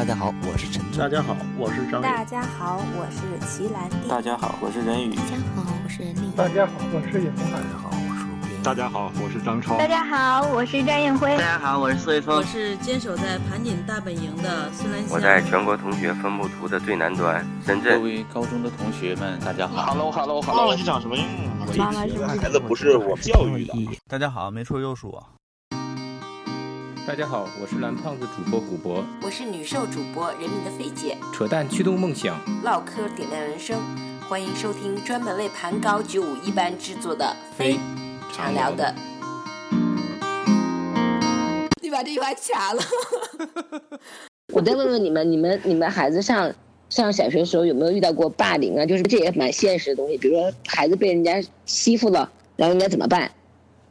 大家好，我是陈大家好，我是张大家好，我是齐兰弟。大家好，我是任宇。大家好，我是任丽。大家好，我是尹红。大家好，我是吴斌。大家好，我是张超。大家好，我是张艳辉。大家好，我是苏卫峰。我是坚守在盘锦大本营的孙兰香。我在全国同学分布图的最南端，深圳。各位高中的同学们，大家好。Hello，Hello，Hello。忘了你长什么样啊？妈妈是孩子不是我教育的。大家好，没错又是我。大家好，我是蓝胖子主播古博，我是女兽主播人民的菲姐，扯淡驱动梦想，唠嗑点亮人生，欢迎收听专门为盘高九五一班制作的非常聊的。你把这句话卡了。我再问问你们，你们你们孩子上上小学的时候有没有遇到过霸凌啊？就是这也蛮现实的东西，比如说孩子被人家欺负了，然后应该怎么办？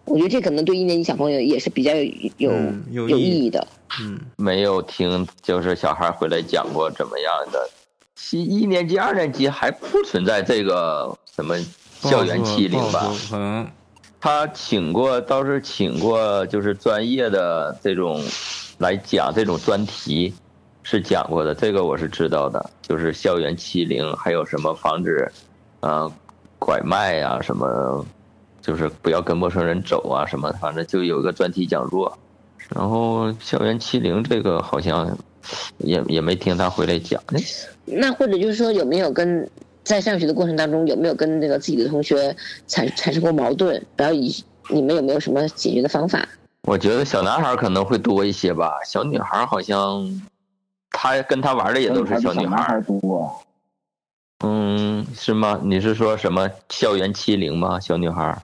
我觉得这可能对一年级小朋友也是比较有有、嗯、有意义的。嗯，没有听就是小孩回来讲过怎么样的。一一年级、二年级还不存在这个什么校园欺凌吧？嗯，他请过倒是请过，就是专业的这种来讲这种专题是讲过的，这个我是知道的。就是校园欺凌，还有什么防止呃拐卖呀、啊、什么。就是不要跟陌生人走啊，什么，反正就有一个专题讲座。然后校园欺凌这个好像也也没听他回来讲。那或者就是说，有没有跟在上学的过程当中，有没有跟那个自己的同学产产生过矛盾？然后以你们有没有什么解决的方法？我觉得小男孩可能会多一些吧，小女孩好像他跟他玩的也都是小女孩多。嗯，是吗？你是说什么校园欺凌吗？小女孩？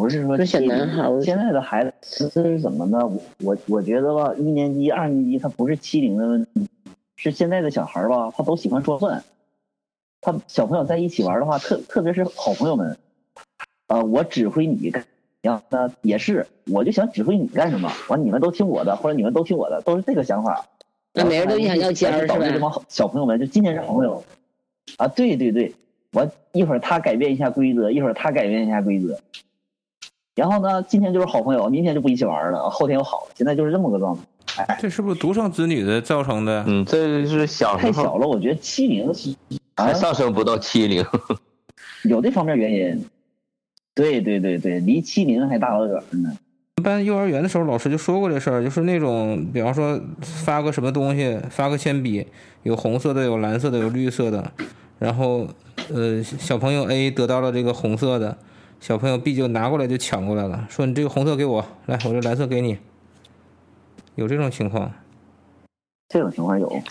不是说小男孩，现在的孩子是怎么呢？我我我觉得吧，一年级、二年级他不是欺凌的问题，是现在的小孩吧，他都喜欢说算。他小朋友在一起玩的话，特特别是好朋友们，呃，我指挥你干，然后呢也是，我就想指挥你干什么，完你们都听我的，或者你们都听我的，都是这个想法。那每人都想要尖儿，导致这帮小朋友们就今天是好朋友，啊，对对对，我一会儿他改变一下规则，一会儿他改变一下规则。然后呢，今天就是好朋友，明天就不一起玩了，后天又好了，现在就是这么个状态。哎，这是不是独生子女的造成的？嗯，这是小太小了，我觉得欺凌还上升不到欺凌，有这方面原因。对对对对，离欺凌还大老远呢。班幼儿园的时候，老师就说过这事儿，就是那种，比方说发个什么东西，发个铅笔，有红色的，有蓝色的，有绿色的，然后呃，小朋友 A 得到了这个红色的。小朋友 B 就拿过来就抢过来了，说你这个红色给我，来我这蓝色给你。有这种情况？这种情况有。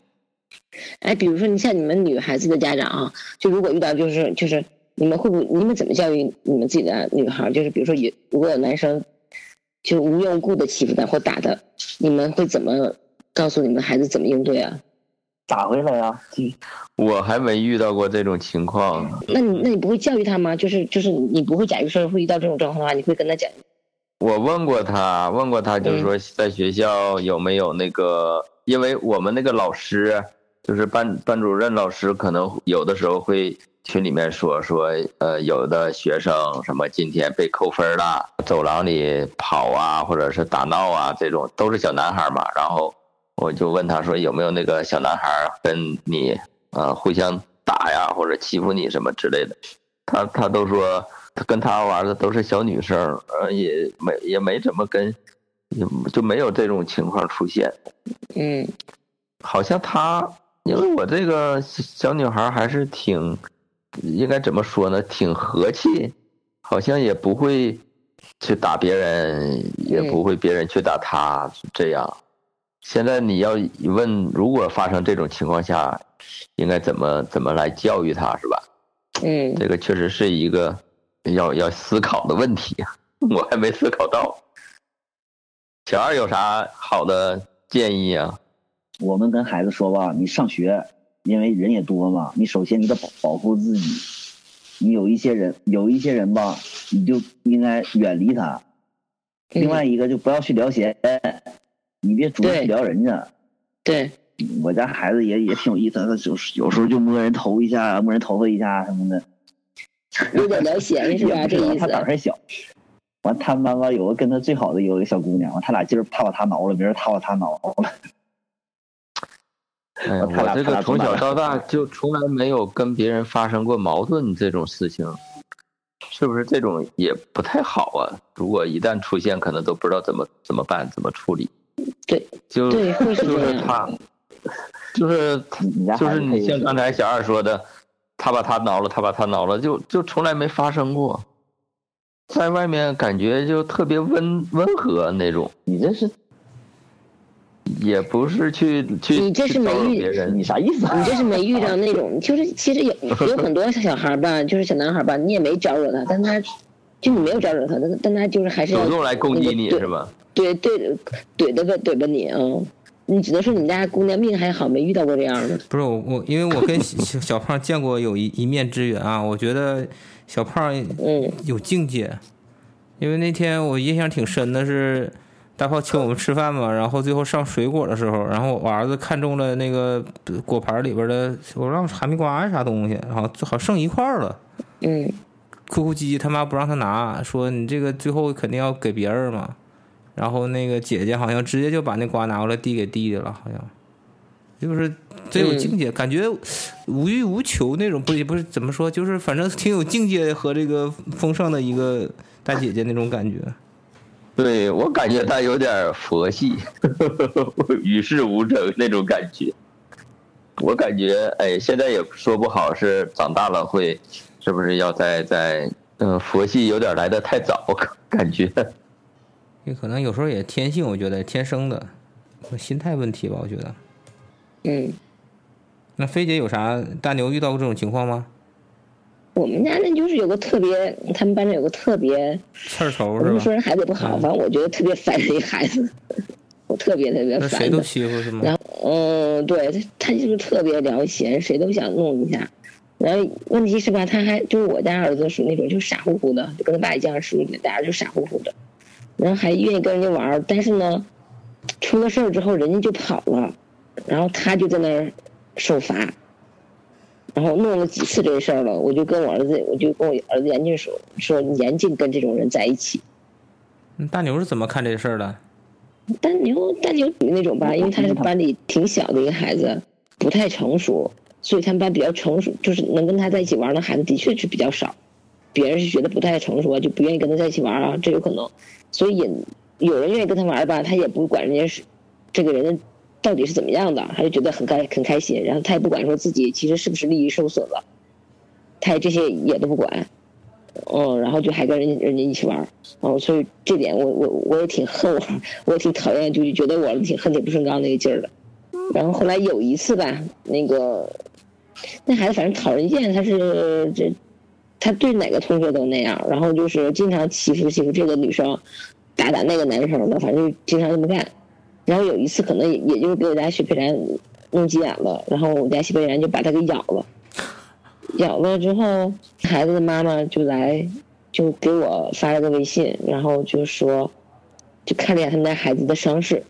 哎，比如说你像你们女孩子的家长啊，就如果遇到就是就是你们会不会你们怎么教育你们自己的女孩？就是比如说有如果有男生就无缘无故的欺负她或打她，你们会怎么告诉你们孩子怎么应对啊？打回来呀！我还没遇到过这种情况。那你那你不会教育他吗？就是就是你不会，假如说会遇到这种状况的话，你会跟他讲？我问过他，问过他，就是说在学校有没有那个，因为我们那个老师就是班班主任老师，可能有的时候会群里面说说，呃，有的学生什么今天被扣分了，走廊里跑啊，或者是打闹啊，这种都是小男孩嘛，然后。我就问他说有没有那个小男孩跟你啊互相打呀或者欺负你什么之类的，他他都说他跟他玩的都是小女生，呃也没也没怎么跟，就没有这种情况出现。嗯，好像他因为我这个小女孩还是挺应该怎么说呢，挺和气，好像也不会去打别人，也不会别人去打她这样。现在你要问，如果发生这种情况下，应该怎么怎么来教育他，是吧？嗯，这个确实是一个要要思考的问题，我还没思考到。小二有啥好的建议啊？我们跟孩子说吧，你上学，因为人也多嘛，你首先你得保保护自己。你有一些人，有一些人吧，你就应该远离他。另外一个就不要去聊闲。你别主动去聊人家，对，我家孩子也也挺有意思，他就是有时候就摸人头一下，摸人头发一下什么的，有点聊闲 是吧？这意思。他胆还小，完他妈妈有个跟他最好的有一个小姑娘，完他俩今儿怕把他挠了，明儿他把他挠了。哎，我这个从小到大就从来没有跟别人发生过矛盾这种事情，是不是这种也不太好啊？如果一旦出现，可能都不知道怎么怎么办，怎么处理。对，就对，会是就是他，就是就是你像刚才小二说的，他把他挠了，他把他挠了，就就从来没发生过，在外面感觉就特别温温和那种。你这是。也不是去去，你这是没遇，你啥意思？你这是没遇到那种，就是其实有有很多小孩吧，就是小男孩吧，你也没招惹他，但他就你没有招惹他，但但他就是还是主动来攻击你是吧？对对，怼的个怼吧你啊！你只能说你们家姑娘命还好，没遇到过这样的。不是我我，因为我跟小小胖见过有一一面之缘啊，我觉得小胖嗯有境界，因为那天我印象挺深的是。大炮请我们吃饭嘛，然后最后上水果的时候，然后我儿子看中了那个果盘里边的，我让哈密瓜呀啥东西，然后好剩一块了，嗯，哭哭唧唧他妈不让他拿，说你这个最后肯定要给别人嘛，然后那个姐姐好像直接就把那瓜拿过来递给弟弟了，好像，就是真有境界，感觉无欲无求那种，不也不是怎么说，就是反正挺有境界和这个丰盛的一个大姐姐那种感觉。对我感觉她有点佛系，与世无争那种感觉。我感觉，哎，现在也说不好是长大了会，是不是要在在嗯佛系有点来的太早，感觉。也可能有时候也天性，我觉得天生的，心态问题吧，我觉得。嗯。那菲姐有啥大牛遇到过这种情况吗？我们家那就是有个特别，他们班上有个特别刺儿头是吧？说人孩子不好，反正我觉得特别烦人一孩子，我特别特别烦。谁都欺负是吗？然后，嗯，对他，他就是特别聊闲，谁都想弄一下。然后问题是吧，他还就是我家儿子属于那种就傻乎乎的，就跟他爸一样，属于大家就傻乎乎的，然后还愿意跟人家玩但是呢，出了事儿之后人家就跑了，然后他就在那儿受罚。然后弄了几次这事儿了，我就跟我儿子，我就跟我儿子严禁说说严禁跟这种人在一起。大牛是怎么看这事儿的？大牛大牛属于那种吧，因为他是班里挺小的一个孩子，不太成熟，所以他们班比较成熟，就是能跟他在一起玩的孩子的确是比较少。别人是觉得不太成熟，就不愿意跟他在一起玩啊，这有可能。所以也有人愿意跟他玩吧，他也不管人家是这个人。到底是怎么样的？他就觉得很开很开心，然后他也不管说自己其实是不是利益受损了，他也这些也都不管，嗯，然后就还跟人家人家一起玩，哦，所以这点我我我也挺恨我，我也挺讨厌，就是觉得我挺恨铁不成钢那个劲儿的。然后后来有一次吧，那个那孩子反正讨人厌，他是这他对哪个同学都那样，然后就是经常欺负欺负这个女生，打打那个男生的，反正就经常这么干。然后有一次可能也也就给我家雪佩兰弄急眼了，然后我家雪佩兰就把他给咬了，咬了之后，孩子的妈妈就来就给我发了个微信，然后就说，就看了一眼他们家孩子的伤势，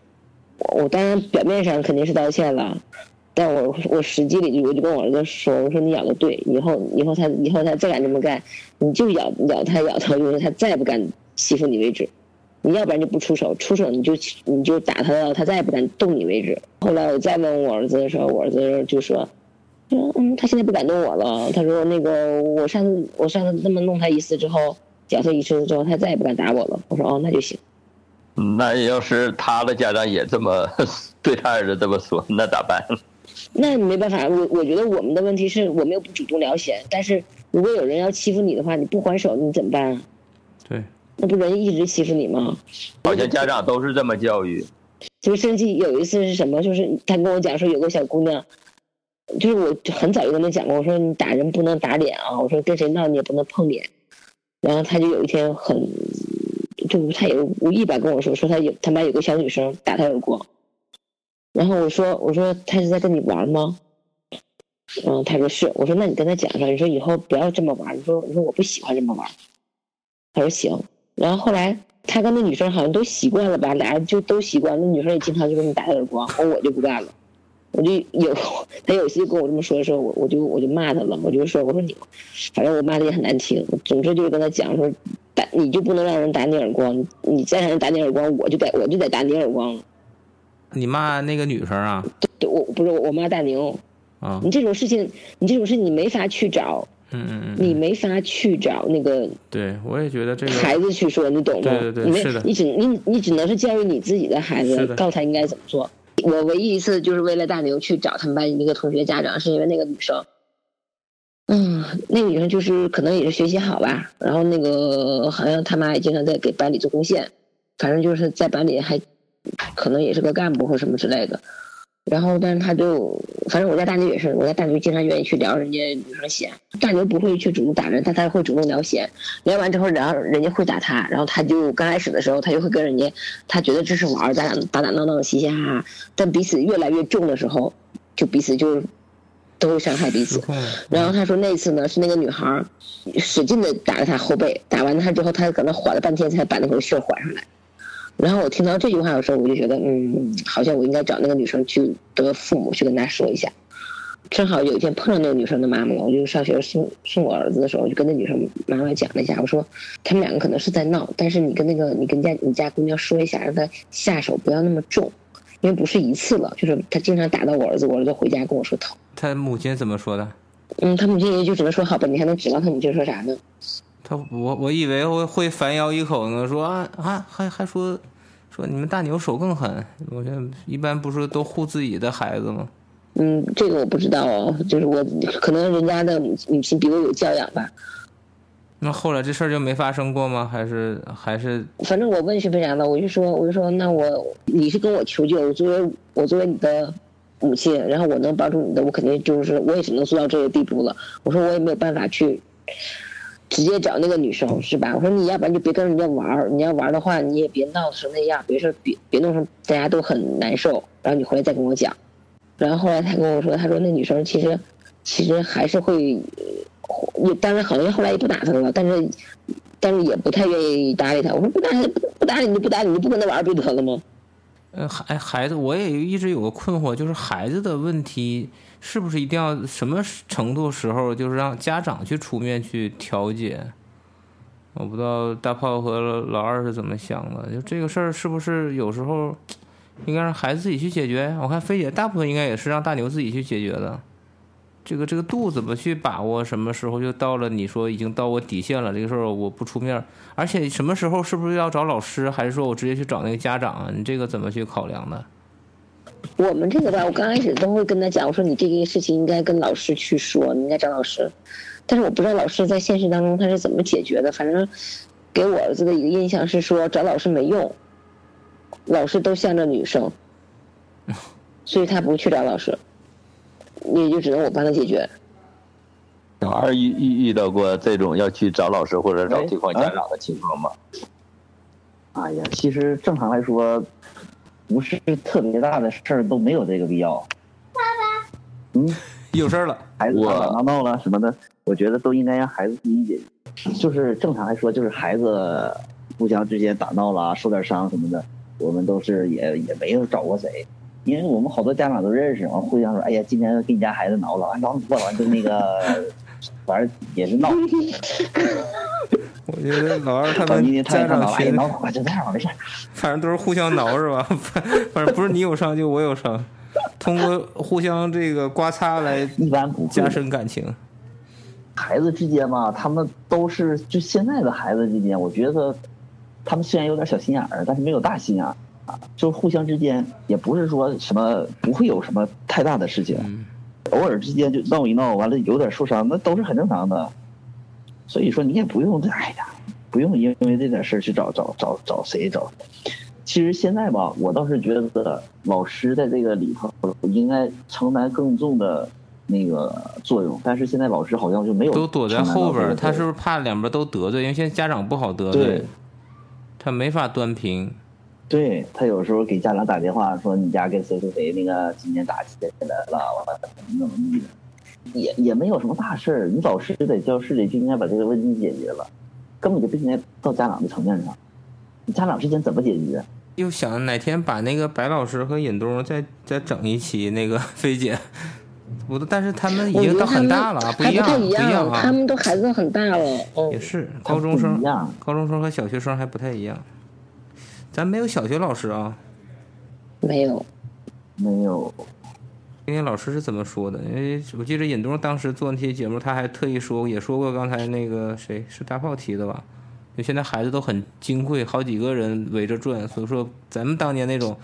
我当然表面上肯定是道歉了，但我我实际里我就跟我儿子说，我说你咬的对，以后以后他以后他再敢这么干，你就咬咬他咬他，就是他再也不敢欺负你为止。你要不然就不出手，出手你就你就打他到他再也不敢动你为止。后来我再问我儿子的时候，我儿子就说：“嗯，他现在不敢动我了。他说那个我上次我上次那么弄他一次之后，脚他一次之后，他再也不敢打我了。”我说：“哦，那就行。”那要是他的家长也这么 对他儿子这么说，那咋办？那没办法，我我觉得我们的问题是我们又不主动聊闲，但是如果有人要欺负你的话，你不还手，你怎么办啊？对。那不人一直欺负你吗？好像家长都是这么教育。就甚至有一次是什么？就是他跟我讲说有个小姑娘，就是我很早就跟他讲过，我说你打人不能打脸啊，我说跟谁闹你也不能碰脸。然后他就有一天很，就他也无意吧跟我说，说他有他妈有个小女生打他耳光。然后我说我说他是在跟你玩吗？嗯，他说是。我说那你跟他讲说，你说以后不要这么玩。你说你说我不喜欢这么玩。他说行。然后后来他跟那女生好像都习惯了吧，俩人就都习惯。那女生也经常就给你打耳光，而我就不干了。我就有 他有一次跟我这么说的时候，我我就我就骂他了。我就说我说你，反正我骂的也很难听。总之就是跟他讲说，打你就不能让人打你耳光，你再让人打你耳光，我就得我就得打你耳光。你骂那个女生啊？对我不是我骂大牛，啊你，这种事情，你这种事你没法去找，嗯嗯嗯，你没法去找那个对我也觉得这个孩子去说，你懂吗？对对对你没是的你只你你只能是教育你自己的孩子，告诉他应该怎么做。我唯一一次就是为了大牛去找他们班一个同学家长，是因为那个女生，嗯，那个女生就是可能也是学习好吧，然后那个好像他妈也经常在给班里做贡献，反正就是在班里还可能也是个干部或什么之类的。然后，但是他就，反正我家大牛也是，我家大牛经常愿意去聊人家女生闲，大牛不会去主动打人，但他会主动聊闲，聊完之后，然后人家会打他，然后他就刚开始的时候，他就会跟人家，他觉得这是玩儿，打打打打闹闹，嘻嘻哈哈，但彼此越来越重的时候，就彼此就都会伤害彼此。然后他说那次呢是那个女孩儿使劲的打了他后背，打完他之后，他搁那缓了半天才把那口气儿缓上来。然后我听到这句话的时候，我就觉得，嗯，好像我应该找那个女生去的父母去跟她说一下。正好有一天碰到那个女生的妈妈了，我就上学送送我儿子的时候，我就跟那女生妈妈讲了一下，我说他们两个可能是在闹，但是你跟那个你跟家你家姑娘说一下，让她下手不要那么重，因为不是一次了，就是她经常打到我儿子，我儿子回家跟我说疼。他母亲怎么说的？嗯，他母亲也就只能说好吧，你还能指望他母亲说啥呢？他我我以为会会反咬一口呢，说啊啊还还说说你们大牛手更狠，我觉得一般不是都护自己的孩子吗？嗯，这个我不知道哦，就是我可能人家的母母亲比我有教养吧。那后来这事儿就没发生过吗？还是还是反正我问是为啥呢？我就说，我就说，那我你是跟我求救，我作为我作为你的母亲，然后我能帮助你的，我肯定就是我也只能做到这个地步了。我说我也没有办法去直接找那个女生，是吧？我说你要不然就别跟人家玩儿，你要玩的话，你也别闹成那样，别说别别弄成大家都很难受，然后你回来再跟我讲。然后后来他跟我说，他说那女生其实其实还是会，也当然好像后来也不打他了，但是但是也不太愿意搭理他。我说不搭理不不搭理你就不搭理，你就不跟他玩儿不就得了吗？呃孩孩子？我也一直有个困惑，就是孩子的问题是不是一定要什么程度时候就是让家长去出面去调解？我不知道大炮和老二是怎么想的，就这个事儿是不是有时候应该让孩子自己去解决？我看菲姐大部分应该也是让大牛自己去解决的。这个这个度怎么去把握？什么时候就到了你说已经到我底线了，这个时候我不出面，而且什么时候是不是要找老师，还是说我直接去找那个家长啊？你这个怎么去考量的？我们这个吧，我刚开始都会跟他讲，我说你这个事情应该跟老师去说，你应该找老师。但是我不知道老师在现实当中他是怎么解决的。反正给我儿子的一个印象是说找老师没用，老师都向着女生，所以他不去找老师，也就只能我帮他解决。小孩遇遇遇到过这种要去找老师或者找哎对方家长的情况吗？哎呀，其实正常来说，不是特别大的事儿都没有这个必要。爸爸，嗯，有事儿了，孩子我打打闹闹了什么的，我觉得都应该让孩子自己解决。就是正常来说，就是孩子互相之间打闹了，受点伤什么的，我们都是也也没有找过谁，因为我们好多家长都认识，完互相说，哎呀，今天给你家孩子挠了，完挠过了，完就那个，反正也是闹。我觉得老二他们家天他也挠了，哎呀，长群挠吧，就这样吧，没事。反正都是互相挠是吧？反反正不是你有伤就我有伤，通过互相这个刮擦来一般不加深感情。孩子之间嘛，他们都是就现在的孩子之间，我觉得他们虽然有点小心眼儿，但是没有大心眼儿啊，就互相之间也不是说什么不会有什么太大的事情，嗯，偶尔之间就闹一闹，完了有点受伤，那都是很正常的。所以说你也不用哎呀，不用因为这点事儿去找找找找谁找。其实现在吧，我倒是觉得老师在这个里头应该承担更重的那个作用，但是现在老师好像就没有都躲在后边他是不是怕两边都得罪？因为现在家长不好得罪，他没法端平。对他有时候给家长打电话说你家跟谁谁谁那个今天打起来了，完了怎么怎么地的，也也没有什么大事儿。你老师在教室里就应该把这个问题解决了，根本就不应该到家长的层面上。你家长之间怎么解决？又想哪天把那个白老师和尹东再再整一期那个菲姐，我都但是他们已经到我觉得他们很大了啊，还一样不一样啊他，们都孩子都很大了，嗯也，是高中生一，样，高中生和小学生还不太一样。咱没有小学老师啊，没有。没有。今天老师是怎么说的，因为我记得尹东当时做那些节目，他还特意说也说过刚才那个谁是大炮提的吧？就现在孩子都很金贵，好几个人围着转，所以说咱们当年那种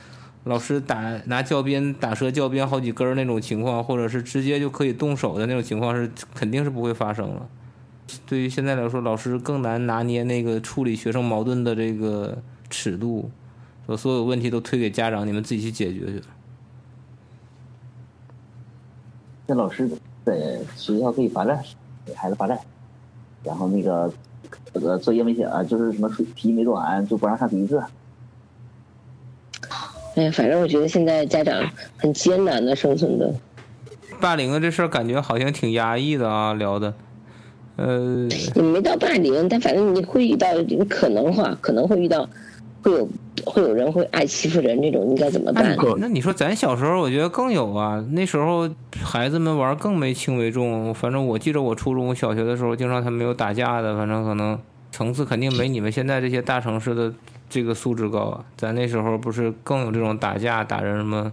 老师打拿教鞭打折教鞭好几根儿那种情况，或者是直接就可以动手的那种情况是肯定是不会发生了。对于现在来说，老师更难拿捏那个处理学生矛盾的这个尺度，说所有问题都推给家长，你们自己去解决去。这老师在学校可以罚站，给孩子罚站，然后那个呃作业没写啊，就是什么题没做完就不让上第一次。哎呀，反正我觉得现在家长很艰难的生存的。霸凌的这事儿感觉好像挺压抑的啊，聊的。呃，你没到霸凌，但反正你会遇到可能话，可能会遇到会有会有人会爱欺负人这种，应该怎么办？那你说咱小时候，我觉得更有啊。那时候孩子们玩更没轻为重。反正我记得我初中小学的时候，经常他们有打架的，反正可能层次肯定没你们现在这些大城市的这个素质高啊。咱那时候不是更有这种打架打人什么，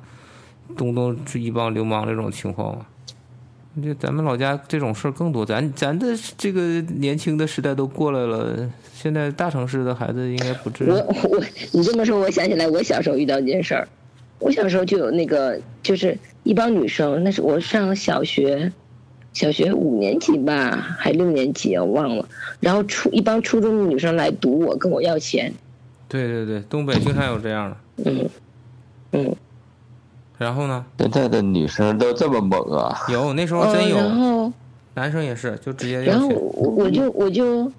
动不动是一帮流氓这种情况吗？这咱们老家这种事儿更多，咱咱的这个年轻的时代都过来了，现在大城市的孩子应该不至于。我我你这么说，我想起来我小时候遇到一件事儿，我小时候就有那个，就是一帮女生，那是我上小学，小学五年级吧，还六年级我忘了，然后初一帮初中的女生来堵我，跟我要钱。对对对，东北经常有这样的。嗯嗯。然后呢？现在的女生都这么猛啊！有那时候真有，然后男生也是，就直接。然后我我就我就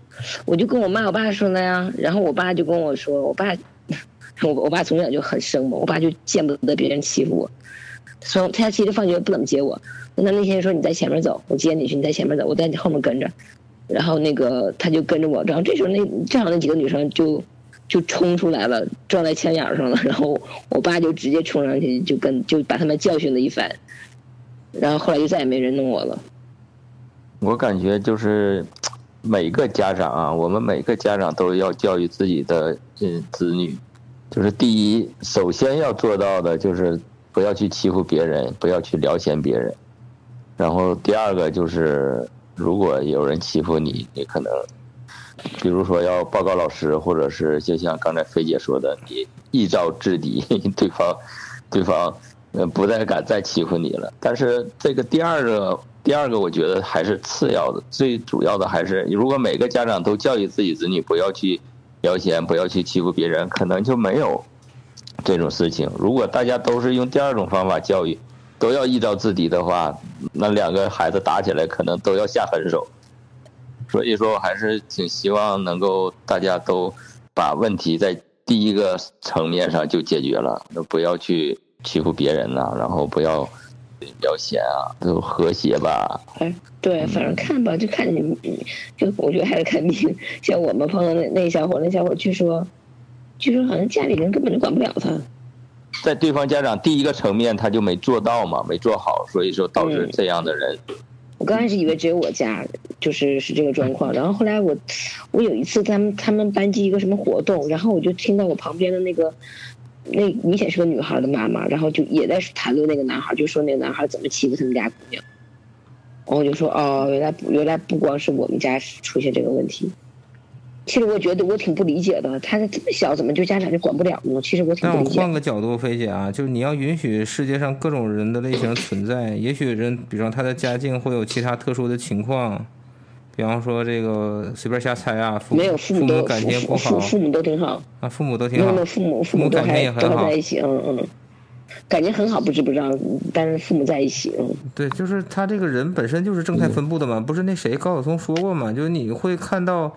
我就跟我妈我爸说了呀，然后我爸就跟我说，我爸 我我爸从小就很生猛，我爸就见不得别人欺负我，从他其实放学不怎么接我，那他那天说你在前面走，我接你去，你在前面走，我在你后面跟着，然后那个他就跟着我，然后这时候那正好那几个女生就。就冲出来了，撞在墙眼上了。然后我爸就直接冲上去，就跟就把他们教训了一番。然后后来就再也没人弄我了。我感觉就是每个家长啊，我们每个家长都要教育自己的嗯子女，就是第一，首先要做到的就是不要去欺负别人，不要去撩嫌别人。然后第二个就是，如果有人欺负你，你可能。比如说要报告老师，或者是就像刚才菲姐说的，你一招制敌，对方，对方，呃，不再敢再欺负你了。但是这个第二个，第二个我觉得还是次要的，最主要的还是，如果每个家长都教育自己子女不要去聊闲，不要去欺负别人，可能就没有这种事情。如果大家都是用第二种方法教育，都要一招制敌的话，那两个孩子打起来可能都要下狠手。所以说，我还是挺希望能够大家都把问题在第一个层面上就解决了，那不要去欺负别人呐，然后不要要嫌啊，都和谐吧。哎，对，反正看吧，就看你，就我觉得还是看你。像我们碰到那那小伙，那小伙据说，据说好像家里人根本就管不了他。在对方家长第一个层面他就没做到嘛，没做好，所以说导致这样的人。我刚开始以为只有我家就是是这个状况，然后后来我我有一次他们他们班级一个什么活动，然后我就听到我旁边的那个那明显是个女孩的妈妈，然后就也在谈论那个男孩，就说那个男孩怎么欺负他们家姑娘，然后我就说哦，原来原来不光是我们家出现这个问题。其实我觉得我挺不理解的，他这么小怎么就家长就管不了呢？其实我挺不理解。那我换个角度，菲姐啊，就是你要允许世界上各种人的类型存在。也许人，比方他的家境会有其他特殊的情况，比方说这个随便瞎猜啊。没有父母都感情不好，父母都挺好啊，父母都挺好。没有父母，父母感情也很好，在一起，嗯嗯，感情很好，不知不知道，但是父母在一起，嗯。对，就是他这个人本身就是正态分布的嘛，不是那谁高晓松说过嘛？就是你会看到。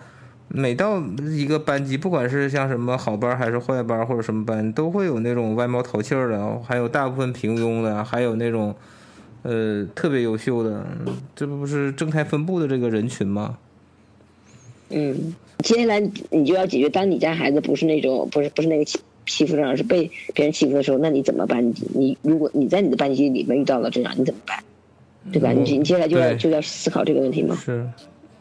每到一个班级，不管是像什么好班还是坏班或者什么班，都会有那种歪毛淘气儿的，还有大部分平庸的，还有那种呃特别优秀的，这不是正态分布的这个人群吗？嗯，接下来你就要解决，当你家孩子不是那种不是不是那个欺欺负上，是被别人欺负的时候，那你怎么办？你你如果你在你的班级里面遇到了这样，你怎么办？对吧？你你接下来就要就要思考这个问题吗？是。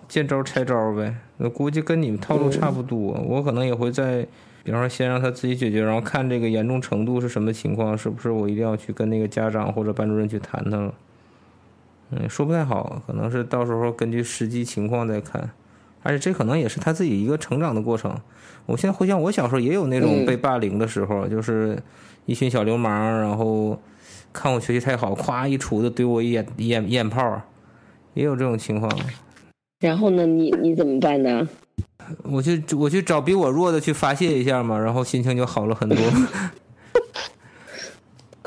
见招拆招呗，那估计跟你们套路差不多。我可能也会在比方说先让他自己解决，然后看这个严重程度是什么情况，是不是我一定要去跟那个家长或者班主任去谈谈了。嗯，说不太好，可能是到时候根据实际情况再看，而且这可能也是他自己一个成长的过程。我现在回想，我小时候也有那种被霸凌的时候，就是一群小流氓，然后看我学习太好，咵一杵子怼我一眼一眼一眼炮，也有这种情况。然后呢，你你怎么办呢？我去我去找比我弱的去发泄一下嘛，然后心情就好了很多。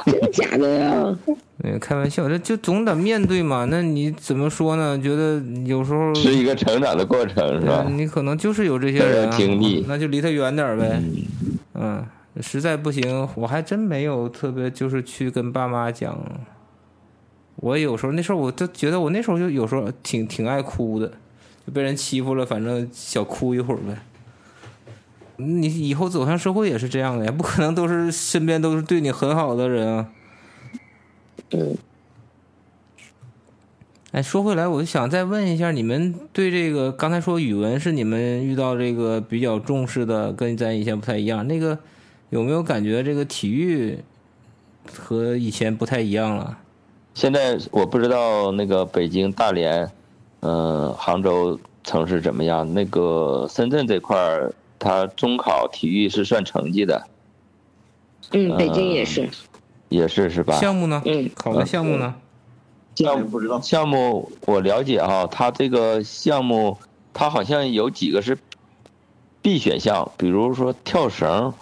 真的假的呀？嗯，开玩笑，这就总得面对嘛。那你怎么说呢？觉得有时候是一个成长的过程，是吧？你可能就是有这些人、啊、经历，那就离他远点呗。嗯，实在不行，我还真没有特别就是去跟爸妈讲。我有时候那时候我就觉得我那时候就有时候挺挺爱哭的，就被人欺负了，反正小哭一会儿呗。你以后走向社会也是这样的呀，不可能都是身边都是对你很好的人啊。嗯。哎，说回来，我就想再问一下，你们对这个刚才说语文是你们遇到这个比较重视的，跟咱以前不太一样。那个有没有感觉这个体育和以前不太一样了？现在我不知道那个北京、大连，嗯，杭州城市怎么样？那个深圳这块儿，它中考体育是算成绩的。嗯，北京也是。也是是吧？项目呢？嗯，考的项目呢？项目不知道。项目我了解哈，它这个项目，它好像有几个是 B 选项，比如说跳绳，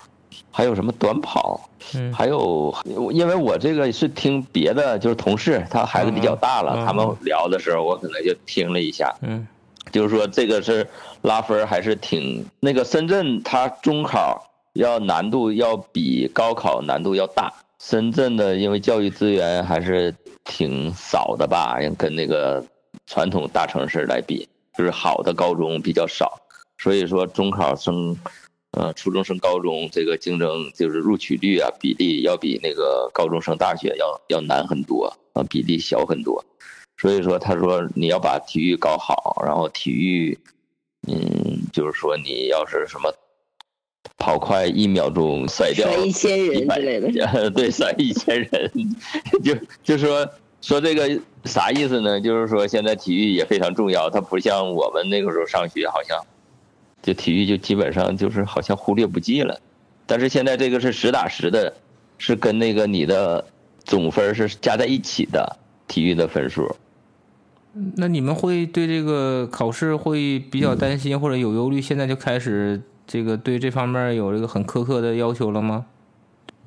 还有什么短跑，嗯，还有，因为我这个是听别的，就是同事，他孩子比较大了，嗯、他们聊的时候，我可能就听了一下，嗯，就是说这个是拉分还是挺那个深圳，它中考要难度要比高考难度要大。深圳的因为教育资源还是挺少的吧，跟那个传统大城市来比，就是好的高中比较少，所以说中考生，呃，初中升高中这个竞争就是录取率啊比例要比那个高中升大学要要难很多啊，比例小很多，所以说他说你要把体育搞好，然后体育，嗯，就是说你要是什么。跑快一秒钟甩掉一千人之类的，对，甩一千人，就就说说这个啥意思呢？就是说现在体育也非常重要，它不像我们那个时候上学，好像就体育就基本上就是好像忽略不计了。但是现在这个是实打实的，是跟那个你的总分是加在一起的体育的分数。那你们会对这个考试会比较担心或者有忧虑？现在就开始。这个对这方面有这个很苛刻的要求了吗？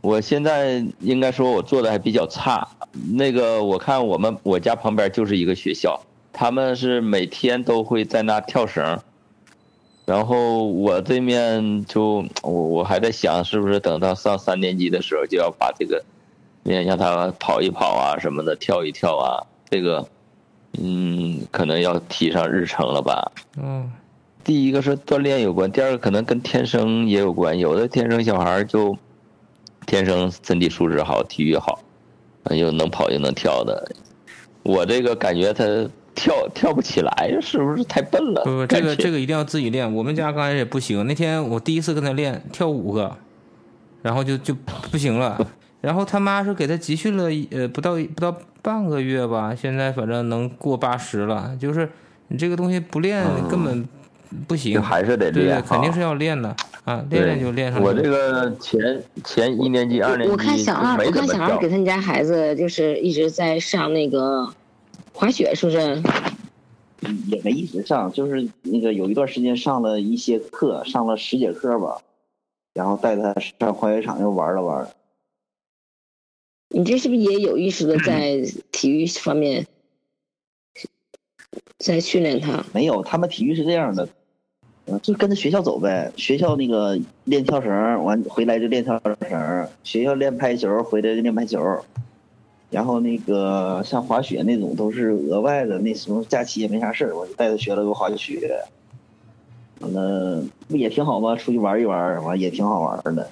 我现在应该说，我做的还比较差。那个，我看我们我家旁边就是一个学校，他们是每天都会在那跳绳。然后我这面就我我还在想，是不是等到上三年级的时候就要把这个，让他跑一跑啊什么的，跳一跳啊，这个，嗯，可能要提上日程了吧？嗯。第一个是锻炼有关，第二个可能跟天生也有关。有的天生小孩就天生身体素质好，体育好，又能跑又能跳的。我这个感觉他跳跳不起来，是不是太笨了？不不，这个这个一定要自己练。我们家刚开始也不行，那天我第一次跟他练跳五个，然后就就不行了。然后他妈是给他集训了呃不到不到半个月吧，现在反正能过八十了。就是你这个东西不练根本。不行，还是得练，肯定是要练的啊！练练就练上。我这个前前一年级、二年级，我看小二，我看小二给他们家孩子就是一直在上那个滑雪，是不是？也没一直上，就是那个有一段时间上了一些课，上了十节课吧，然后带他上滑雪场又玩了玩。你这是不是也有意识的在 体育方面在训练他？没有，他们体育是这样的。就跟着学校走呗，学校那个练跳绳，完回来就练跳绳；学校练排球，回来就练排球。然后那个像滑雪那种都是额外的，那时候假期也没啥事儿，我就带他学了个滑雪。完了不也挺好吗？出去玩一玩，完也挺好玩的。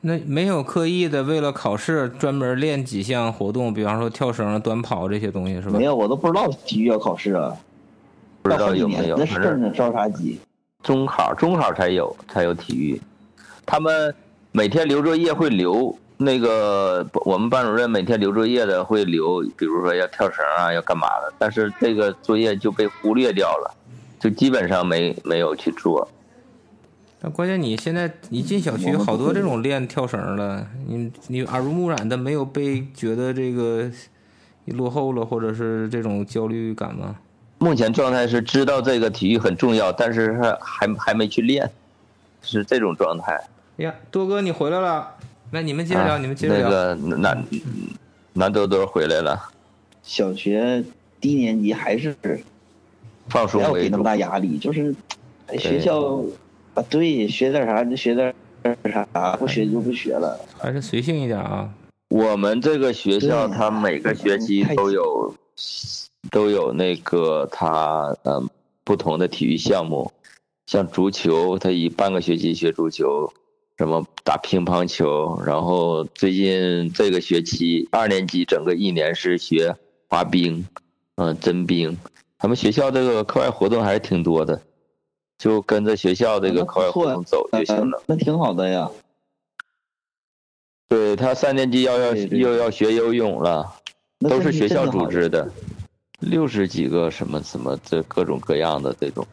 那没有刻意的为了考试专门练几项活动，比方说跳绳、短跑这些东西是吧？没有，我都不知道体育要考试啊。不知道有没有？那是着啥急？中考，中考才有才有体育，他们每天留作业会留那个我们班主任每天留作业的会留，比如说要跳绳啊，要干嘛的，但是这个作业就被忽略掉了，就基本上没没有去做。那关键你现在一进小区，好多这种练跳绳的，你你耳濡目染的，没有被觉得这个落后了，或者是这种焦虑感吗？目前状态是知道这个体育很重要，但是还还还没去练，是这种状态。呀，多哥你回来了，那你们接着聊，啊你们接着聊。那个南南多多回来了，小学低年级还是不要给那么。大压力，就是哎学校啊，对，学点啥就学点啥，不学就不学了。还是随性一点啊。我们这个学校，对它每个学期都有都有那个它嗯不同的体育项目，像足球，它一半个学期学足球，什么打乒乓球，然后最近这个学期二年级整个一年是学滑冰，嗯，真冰。他们学校这个课外活动还是挺多的，就跟着学校这个课外活动走就行了。那挺好的呀。对他三年级要要又要学游泳了，都是学校组织的，六十几个什么什么这各种各样的这种。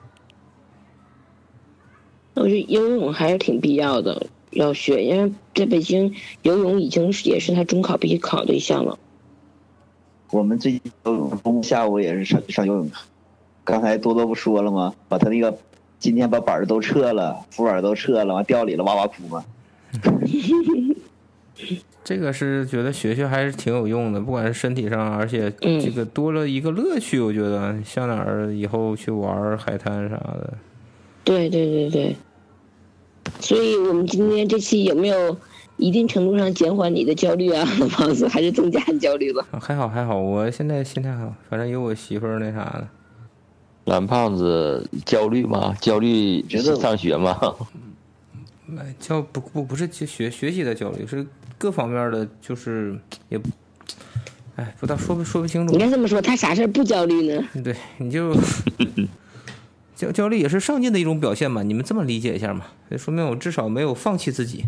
我觉得游泳还是挺必要的，要学，因为在北京游泳已经是也是他中考必须考的一项了。我们最近游泳，下午也是上上游泳课。刚才多多不说了吗？把他那个今天把板儿都撤了，浮板儿都撤了，完掉里了，哇哇哭嘛。这个是觉得学学还是挺有用的，不管是身体上，而且嗯这个多了一个乐趣。我觉得上哪儿以后去玩儿海滩啥的，对对对对，所以我们今天这期有没有一定程度上减缓你的焦虑啊，老胖子，还是增加你焦虑 还好还好，我现在心态好，反正有我媳妇儿那啥的。蓝胖子焦虑吗？焦虑是上学吗？哎，焦不不不是学学学习的焦虑，是各方面的，就是也不，哎，不知道说不说不清楚你。该这么说，他啥事儿不焦虑呢？对，你就 焦焦虑也是上进的一种表现嘛，你们这么理解一下嘛？这说明我至少没有放弃自己。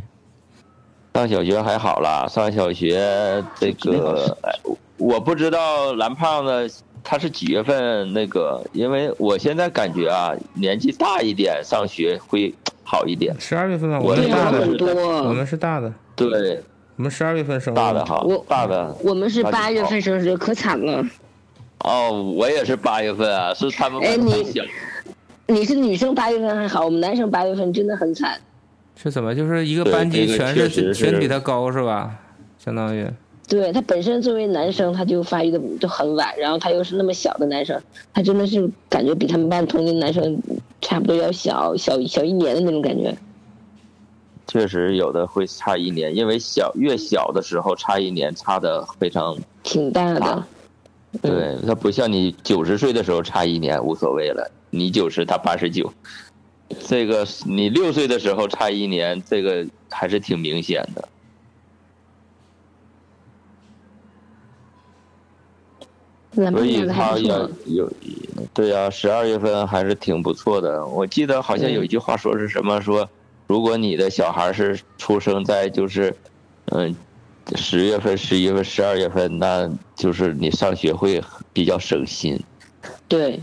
上小学还好啦，上小学这个，哎我不知道蓝胖子他是几月份那个，因为我现在感觉啊，年纪大一点上学会好一点。十二月份吧，我我们是大的多我们是大的，对，我们十二月份生日大的哈我，大的。我们是八月份生日，可惨了。哦，我也是八月份啊，是他们哎你。你是女生八月份还好，我们男生八月份真的很惨。是怎么？就是一个班级这个全确实是全比他高是吧？相当于对他本身作为男生，他就发育的就很晚，然后他又是那么小的男生，他真的是感觉比他们班同龄男生差不多要小小小一年的那种感觉。确实有的会差一年，因为小越小的时候差一年差的非常，挺大的啊，对，他不像你九十岁的时候差一年无所谓了，你九十他八十九，这个你六岁的时候差一年，这个还是挺明显的。所以他也。有，对呀、十二月份还是挺不错的。我记得好像有一句话说是什么说，如果你的小孩是出生在就是，嗯，十月份、十一月份、十二月份，那就是你上学会比较省心。对，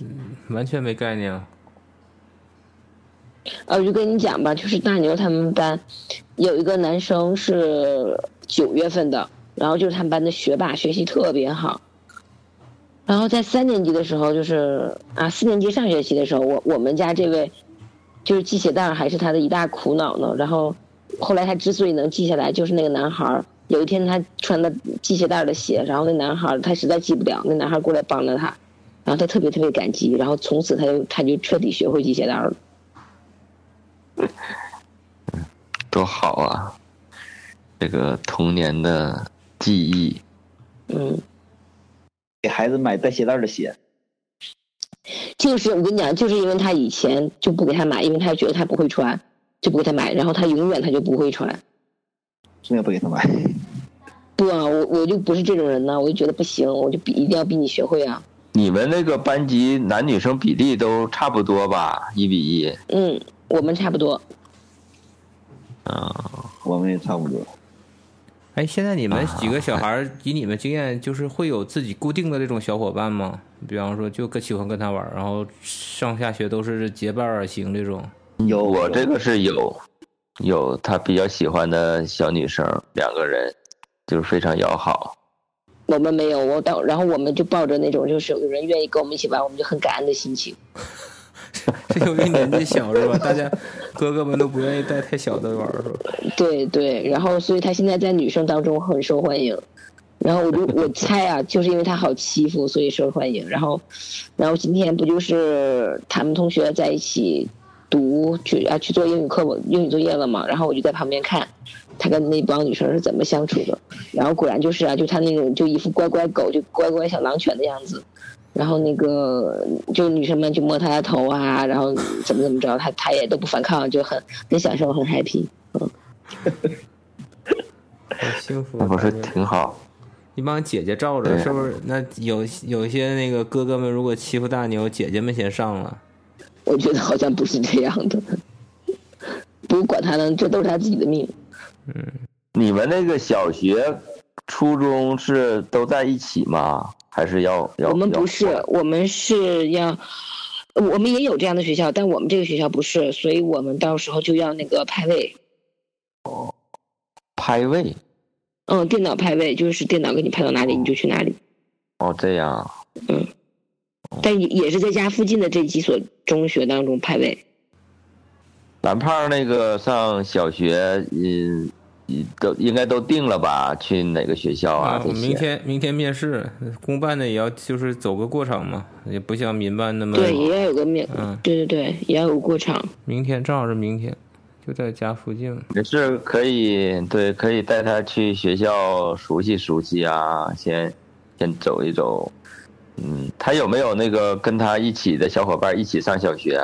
嗯完全没概念啊。呃，我就跟你讲吧，就是大牛他们班有一个男生是九月份的，然后就是他们班的学霸，学习特别好。然后在三年级的时候，就是啊，四年级上学期的时候，我我们家这位就是系鞋带还是他的一大苦恼呢。然后后来他之所以能记下来，就是那个男孩有一天他穿的系鞋带的鞋，然后那男孩他实在系不了，那男孩过来帮着他，然后他特别特别感激，然后从此他就他就彻底学会系鞋带儿了。多好啊！这个童年的记忆，嗯。给孩子买带鞋带的鞋，就是我跟你讲，就是因为他以前就不给他买，因为他觉得他不会穿，就不给他买，然后他永远他就不会穿。永远不给他买。不啊，我我就不是这种人呢，我就觉得不行，我就比一定要比你学会啊。你们那个班级男女生比例都差不多吧？一比一。嗯，我们差不多。啊，我们也差不多。哎，现在你们几个小孩儿，以你们经验，就是会有自己固定的这种小伙伴吗？比方说，就跟喜欢跟他玩，然后上下学都是结伴而行这种。有我这个是有，有他比较喜欢的小女生，两个人就是非常要好。我们没有，我到然后我们就抱着那种就是有人愿意跟我们一起玩，我们就很感恩的心情。是因为年纪小是吧？大家哥哥们都不愿意带太小的玩儿是吧？对对，然后所以他现在在女生当中很受欢迎。然后我就 我猜啊，就是因为他好欺负，所以受欢迎。然后，然后今天不就是他们同学在一起读去啊去做英语课文英语作业了嘛？然后我就在旁边看他跟那帮女生是怎么相处的。然后果然就是啊，就他那种就一副乖乖狗，就乖乖小狼犬的样子。然后那个就女生们就摸他的头啊，然后怎么怎么着，他他也都不反抗，就很很享受，很 happy。嗯，很幸福。那不是挺好？一帮姐姐罩着，是不是？那有有一些那个哥哥们如果欺负大牛，姐姐们先上了。我觉得好像不是这样的。不管他呢，这都是他自己的命。你们那个小学、初中是都在一起吗？还是要要？我们不是，我们是要，我们也有这样的学校，但我们这个学校不是，所以我们到时候就要那个派位。哦排位？嗯，电脑派位就是电脑给你派到哪里你就去哪里，哦，这样啊。嗯，但也也是在家附近的这几所中学当中派位。蓝胖那个上小学，嗯，都应该都定了吧？去哪个学校啊？明天明天面试，公办的也要就是走个过场嘛，也不像民办那么。对，也要有个面，嗯，对对对，也要有过场。明天正好是明天，就在家附近。也是可以，对，可以带他去学校熟悉熟悉啊，先先走一走。嗯，他有没有那个跟他一起的小伙伴一起上小学？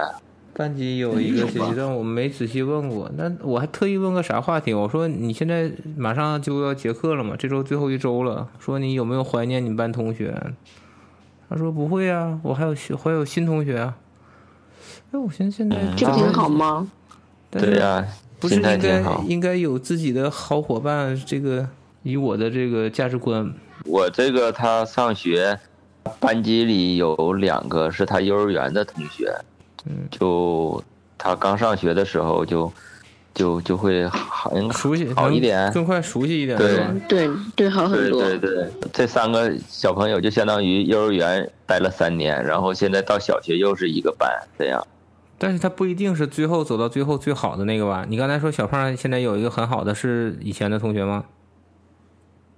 班级有一个学习，但我没仔细问过。那我还特意问个啥话题？我说你现在马上就要结课了嘛，这周最后一周了。说你有没有怀念你们班同学？他说不会啊，我还有新还有新同学啊。哎，我寻思现在这不挺好吗？对呀、不是心态应该挺好。应该有自己的好伙伴？这个以我的这个价值观，我这个他上学，班级里有两个是他幼儿园的同学，嗯，就他刚上学的时候就就就会好应该熟悉好一点，更快熟悉一点，对？对对，好很多。对对，这三个小朋友就相当于幼儿园待了三年，然后现在到小学又是一个班，这样。但是他不一定是最后走到最后最好的那个吧？你刚才说小胖现在有一个很好的是以前的同学吗？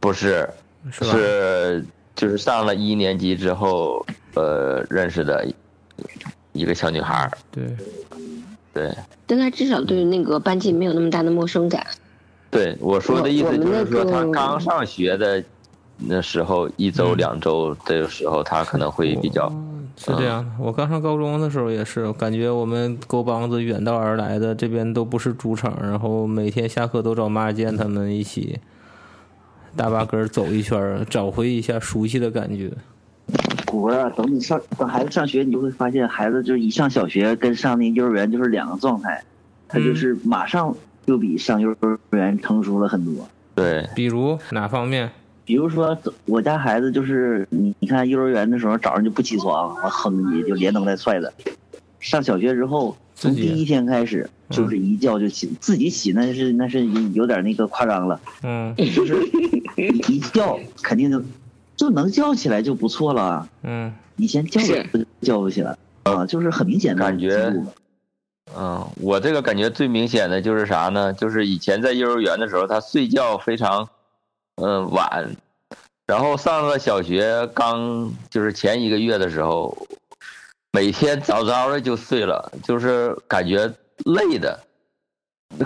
不是，是？是就是上了一年级之后，呃，认识的一个小女孩儿。对，对但她至少对那个班级没有那么大的陌生感。对，我说的意思就是说，那个他刚上学的那时候，一周两周的时候，她可能会比较。是这样的。我刚上高中的时候也是，感觉我们沟帮子远道而来的，这边都不是主场，然后每天下课都找马健他们一起 大巴根走一圈，找回一下熟悉的感觉。果儿啊，等你上等孩子上学，你就会发现孩子就是一上小学跟上那幼儿园就是两个状态，他就是马上就比上幼儿园成熟了很多。对，比如哪方面？比如说我家孩子就是你你看幼儿园的时候早上就不起床，我哼你就连蹬带踹的，上小学之后从第一天开始就是一觉就起，自己起那是那是有点那个夸张了，嗯，就是一叫肯定就就能叫起来就不错了。嗯，以前叫不叫不起来啊，就是很明显的感觉。嗯，我这个感觉最明显的就是啥呢？就是以前在幼儿园的时候，他睡觉非常，嗯、晚，然后上了小学，刚就是前一个月的时候，每天早早的就睡了，就是感觉累的，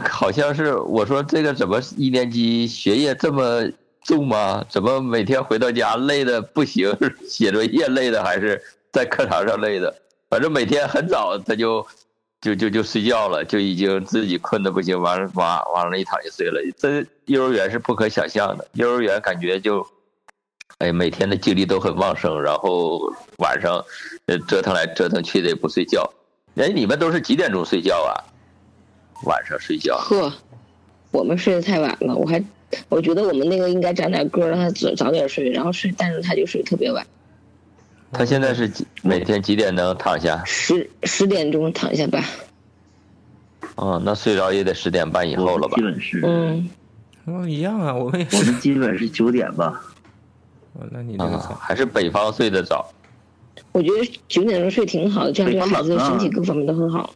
好像是我说这个怎么一年级学业这么重吗？怎么每天回到家累的不行？写作业累的还是在课堂上累的？反正每天很早他就就就就睡觉了，就已经自己困的不行，完了往往那一躺就睡了。这幼儿园是不可想象的，幼儿园感觉就，哎，每天的精力都很旺盛，然后晚上呃折腾来折腾去的也不睡觉。哎，你们都是几点钟睡觉啊？晚上睡觉？呵，我们睡得太晚了，我还我觉得我们那个应该长点歌，让他早早点睡，然后睡，但是他就睡特别晚。他现在是几每天几点能躺下？十十点钟躺下吧。哦，那睡着也得十点半以后了吧？基本是，嗯，哦，一样啊，我们也我是。们基本是九点吧。哦那你这个还是北方睡得早。我觉得九点钟睡挺好的，这样对孩子的身体各方面都很好。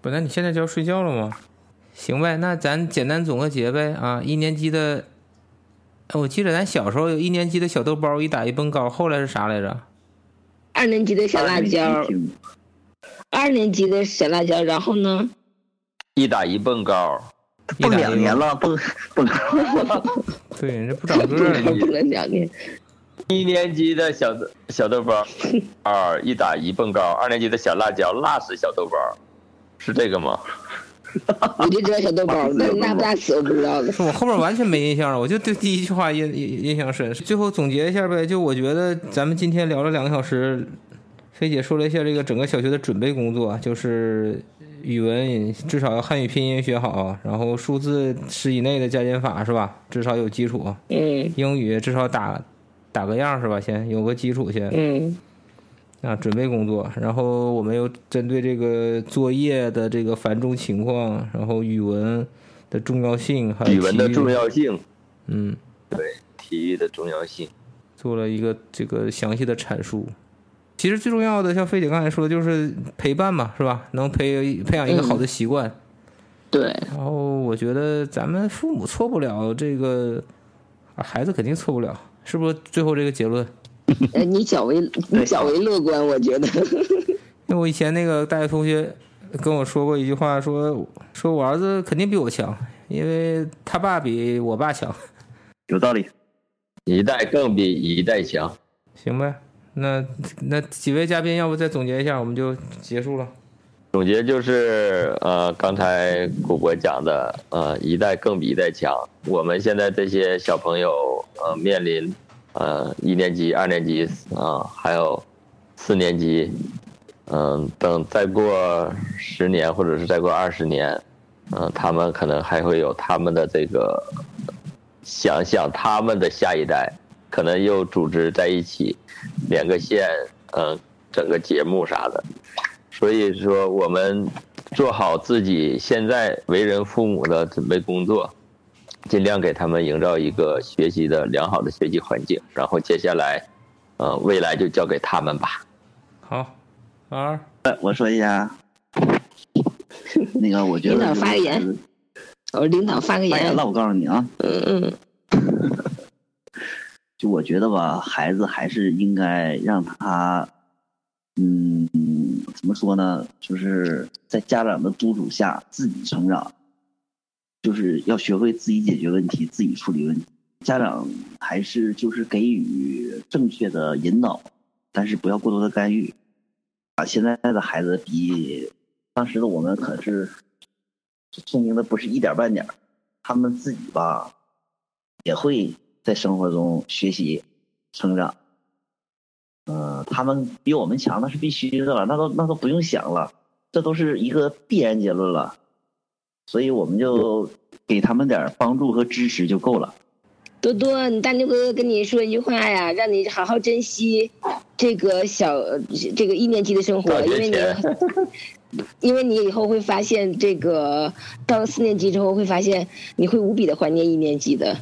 本来你现在就要睡觉了吗？行呗，那咱简单总个结呗啊！一年级的，哎我记得咱小时候有一年级的小豆包，一打一蹦高，后来是啥来着？二年级的小辣椒，二年级的小辣椒，然后呢？一打一蹦高，蹦一打一两年了，蹦蹦 对，人家不长个儿呢。不能两年。一年级的小豆小豆包，二一打一蹦高，二年级的小辣椒辣死小豆包，是这个吗？我就知道小豆包，但是辣不辣死我不知道的。是我后面完全没印象了，我就对第一句话印印印象深。最后总结一下呗，就我觉得咱们今天聊了两个小时，菲姐说了一下这个整个小学的准备工作，就是语文至少要汉语拼音学好，然后数字十以内的加减法是吧？至少有基础。嗯英语至少打打个样是吧？先有个基础先。嗯啊，准备工作，然后我们又针对这个作业的这个繁重情况，然后语文的重要性，还有体育语文的重，要性，嗯，对体育的重要性。做了一个这个详细的阐述。其实最重要的，像菲姐刚才说的，就是陪伴嘛，是吧？能培培养一个好的习惯。对，然后我觉得咱们父母错不了这个，啊孩子肯定错不了，是不是？最后这个结论。呃，你较为你较为乐观，我觉得。因为我以前那个大学同学跟我说过一句话，说说我儿子肯定比我强，因为他爸比我爸强。有道理。一代更比一代强。行呗，那那几位嘉宾，要不再总结一下，我们就结束了。总结就是，呃，刚才古博讲的，呃，一代更比一代强。我们现在这些小朋友，呃，面临，呃，一年级、二年级啊、还有四年级，嗯、等再过十年或者是再过二十年，嗯、他们可能还会有他们的这个想想他们的下一代，可能又组织在一起，连个线，嗯、整个节目啥的。所以说，我们做好自己现在为人父母的准备工作，尽量给他们营造一个学习的良好的学习环境，然后接下来，呃，未来就交给他们吧。好，二。哎我说一下，那个我觉得领导发个言。我领导发个言。发言了，，我告诉你啊，嗯嗯，就我觉得吧，孩子还是应该让他，嗯，怎么说呢？就是在家长的督促下自己成长，就是要学会自己解决问题，自己处理问题。家长还是就是给予正确的引导，但是不要过多的干预。啊，现在的孩子比当时的我们可是聪明的不是一点半点他们自己吧也会在生活中学习成长。呃，他们比我们强，那是必须的了，那都那都不用想了，这都是一个必然结论了。所以我们就给他们点儿帮助和支持就够了。多多，你大牛哥哥跟你说一句话呀，让你好好珍惜这个小这个一年级的生活，因为你 因为你以后会发现，这个到了四年级之后会发现，你会无比的怀念一年级的。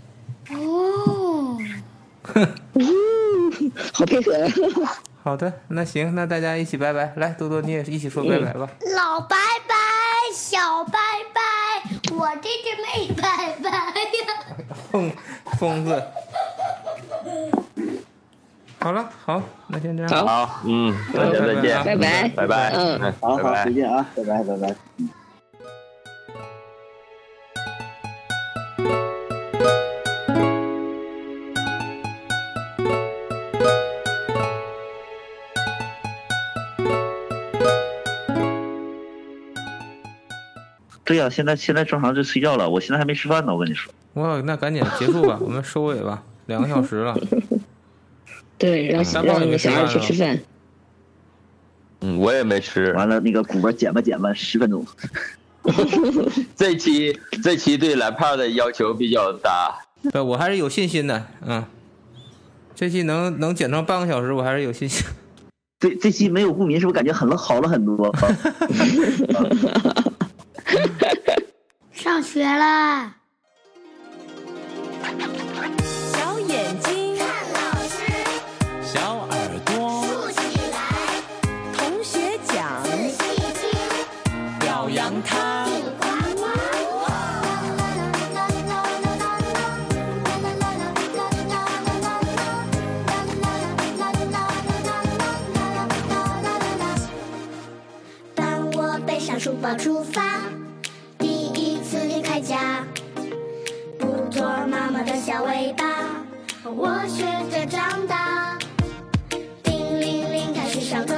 哦，好配合。好的，那行，那大家一起拜拜。来，多多你也一起说拜拜吧。老拜拜，小拜拜，我这只没办法呀。疯疯子。好了，好，那先这样。好，嗯，大家再见，拜拜拜拜，嗯好好，拜拜再。见啊，拜拜，拜拜。对呀，现在现在正常就睡觉了。我现在还没吃饭呢，我跟你说。哇，那赶紧结束吧，我们收尾吧，两个小时了。对，然后让你们小二去吃饭。嗯，我也没吃。完了，那个鼓儿减吧，减吧，十分钟。这期这期对蓝胖的要求比较大。对，我还是有信心的。嗯，这期能能减成半个小时，我还是有信心。对，这期没有不明，是不是感觉很好了很多？上学了。小眼睛。看老师，小耳朵。竖起来，同学讲仔细听表扬他。当我背上书包出发。我学着长大。叮铃铃开始上课